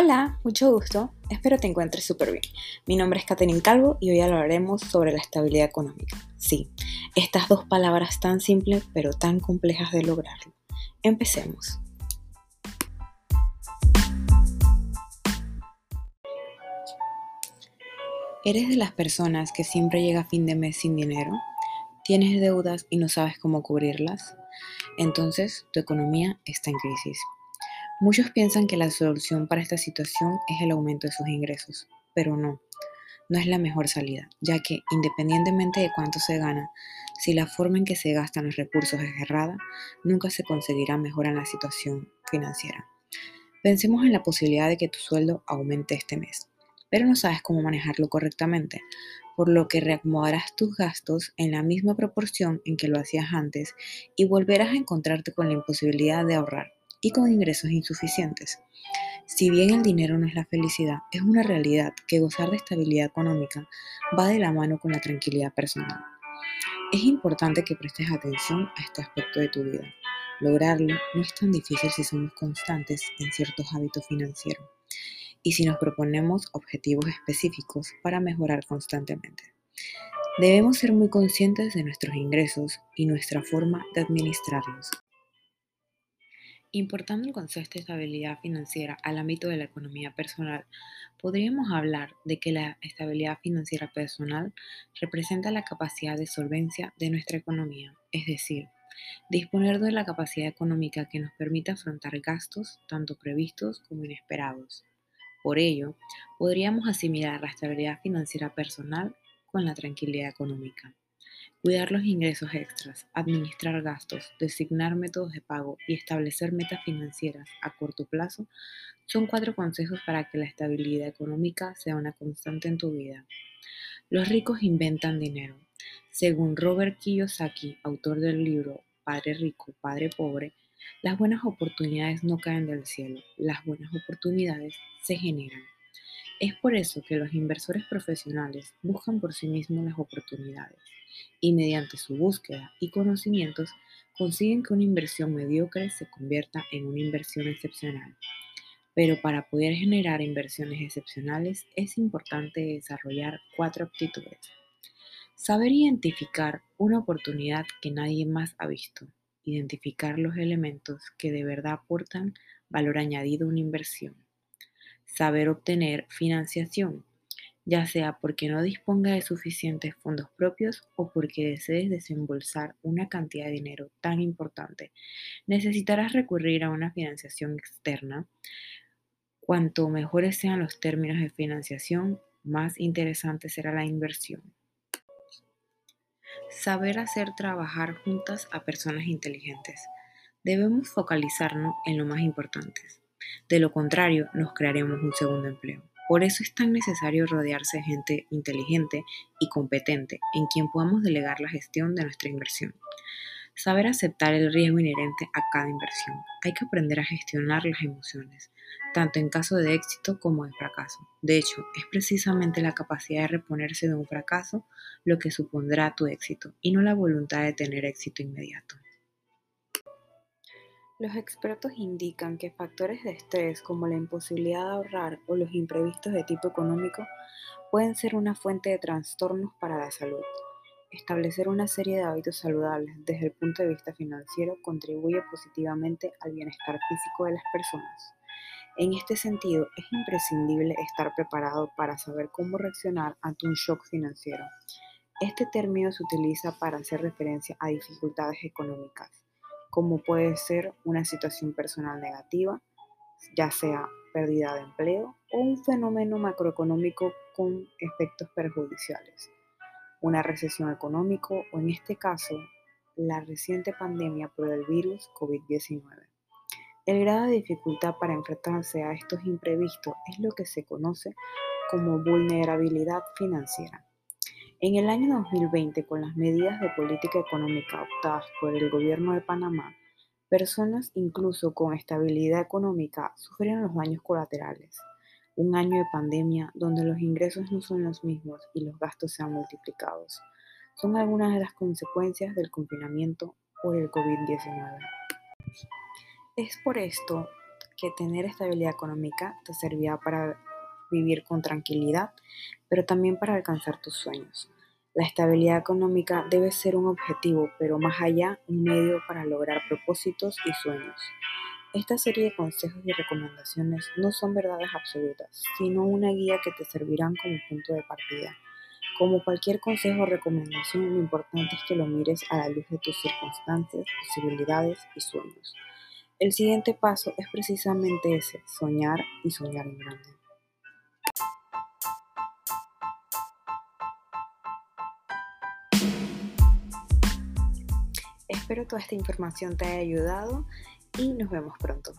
Hola, mucho gusto. Espero te encuentres súper bien. Mi nombre es Catherine Calvo y hoy hablaremos sobre la estabilidad económica. Sí, estas dos palabras tan simples pero tan complejas de lograrlo. Empecemos. ¿Eres de las personas que siempre llega a fin de mes sin dinero? ¿Tienes deudas y no sabes cómo cubrirlas? Entonces tu economía está en crisis. Muchos piensan que la solución para esta situación es el aumento de sus ingresos, pero no, no es la mejor salida, ya que independientemente de cuánto se gana, si la forma en que se gastan los recursos es errada, nunca se conseguirá mejorar la situación financiera. Pensemos en la posibilidad de que tu sueldo aumente este mes, pero no sabes cómo manejarlo correctamente, por lo que reacomodarás tus gastos en la misma proporción en que lo hacías antes y volverás a encontrarte con la imposibilidad de ahorrar y con ingresos insuficientes. Si bien el dinero no es la felicidad, es una realidad que gozar de estabilidad económica va de la mano con la tranquilidad personal. Es importante que prestes atención a este aspecto de tu vida. Lograrlo no es tan difícil si somos constantes en ciertos hábitos financieros y si nos proponemos objetivos específicos para mejorar constantemente. Debemos ser muy conscientes de nuestros ingresos y nuestra forma de administrarlos. Importando el concepto de estabilidad financiera al ámbito de la economía personal, podríamos hablar de que la estabilidad financiera personal representa la capacidad de solvencia de nuestra economía, es decir, disponer de la capacidad económica que nos permita afrontar gastos tanto previstos como inesperados. Por ello, podríamos asimilar la estabilidad financiera personal con la tranquilidad económica. Cuidar los ingresos extras, administrar gastos, designar métodos de pago y establecer metas financieras a corto plazo son cuatro consejos para que la estabilidad económica sea una constante en tu vida. Los ricos inventan dinero. Según Robert Kiyosaki, autor del libro Padre Rico, Padre Pobre, las buenas oportunidades no caen del cielo, las buenas oportunidades se generan. Es por eso que los inversores profesionales buscan por sí mismos las oportunidades y mediante su búsqueda y conocimientos consiguen que una inversión mediocre se convierta en una inversión excepcional. Pero para poder generar inversiones excepcionales es importante desarrollar cuatro aptitudes. Saber identificar una oportunidad que nadie más ha visto. Identificar los elementos que de verdad aportan valor añadido a una inversión saber obtener financiación, ya sea porque no disponga de suficientes fondos propios o porque desees desembolsar una cantidad de dinero tan importante, necesitarás recurrir a una financiación externa. Cuanto mejores sean los términos de financiación, más interesante será la inversión. Saber hacer trabajar juntas a personas inteligentes. Debemos focalizarnos en lo más importante, de lo contrario, nos crearemos un segundo empleo. Por eso es tan necesario rodearse de gente inteligente y competente en quien podamos delegar la gestión de nuestra inversión. Saber aceptar el riesgo inherente a cada inversión. Hay que aprender a gestionar las emociones, tanto en caso de éxito como de fracaso. De hecho, es precisamente la capacidad de reponerse de un fracaso lo que supondrá tu éxito y no la voluntad de tener éxito inmediato. Los expertos indican que factores de estrés como la imposibilidad de ahorrar o los imprevistos de tipo económico pueden ser una fuente de trastornos para la salud. Establecer una serie de hábitos saludables desde el punto de vista financiero contribuye positivamente al bienestar físico de las personas. En este sentido, es imprescindible estar preparado para saber cómo reaccionar ante un shock financiero. Este término se utiliza para hacer referencia a dificultades económicas como puede ser una situación personal negativa, ya sea pérdida de empleo o un fenómeno macroeconómico con efectos perjudiciales, una recesión económica o en este caso la reciente pandemia por el virus COVID-19. El grado de dificultad para enfrentarse a estos imprevistos es lo que se conoce como vulnerabilidad financiera. En el año 2020, con las medidas de política económica optadas por el gobierno de Panamá, personas incluso con estabilidad económica sufrieron los daños colaterales. Un año de pandemia donde los ingresos no son los mismos y los gastos se han multiplicado. Son algunas de las consecuencias del confinamiento por el COVID-19. Es por esto que tener estabilidad económica te servirá para vivir con tranquilidad, pero también para alcanzar tus sueños. La estabilidad económica debe ser un objetivo, pero más allá, un medio para lograr propósitos y sueños. Esta serie de consejos y recomendaciones no son verdades absolutas, sino una guía que te servirán como punto de partida. Como cualquier consejo o recomendación, lo importante es que lo mires a la luz de tus circunstancias, posibilidades y sueños. El siguiente paso es precisamente ese, soñar y soñar en grande. Espero toda esta información te haya ayudado y nos vemos pronto.